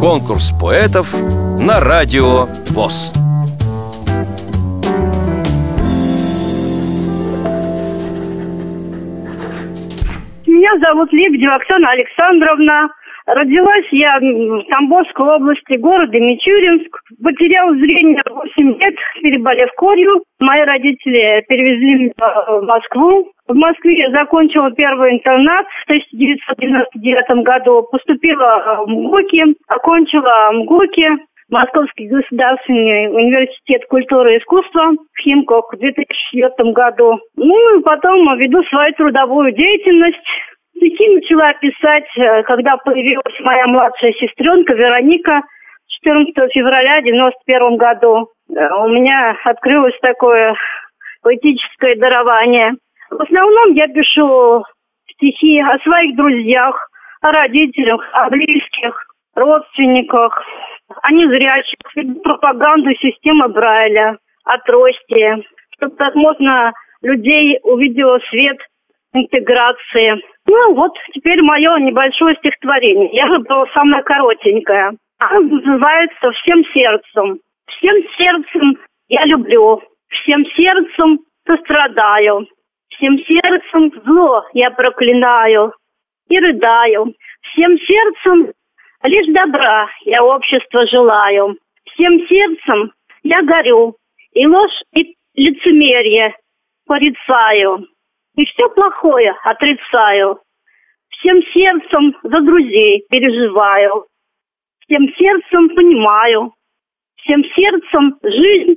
Конкурс поэтов на радио ВОЗ. Меня зовут Лебедева Оксана Александровна. Родилась я в Тамбовской области, города Мичуринск. Потерял зрение 8 лет, переболев корью. Мои родители перевезли меня в Москву. В Москве закончила первый интернат в 1999 году. Поступила в МГУКи, окончила МГУКи. Московский государственный университет культуры и искусства в Химках в 2004 году. Ну и потом веду свою трудовую деятельность. Стихи начала писать, э, когда появилась моя младшая сестренка Вероника 14 февраля 91 году. Э, у меня открылось такое поэтическое дарование. В основном я пишу стихи о своих друзьях, о родителях, о близких, родственниках, о незрячих, пропаганду системы Брайля, о трости, чтобы как можно людей увидело свет интеграции. Ну вот, теперь мое небольшое стихотворение. Я выбрала самое коротенькое. Оно называется «Всем сердцем». Всем сердцем я люблю, всем сердцем сострадаю, всем сердцем зло я проклинаю и рыдаю. Всем сердцем лишь добра я общество желаю. Всем сердцем я горю, и ложь, и лицемерие порицаю и все плохое отрицаю. Всем сердцем за друзей переживаю. Всем сердцем понимаю. Всем сердцем жизнь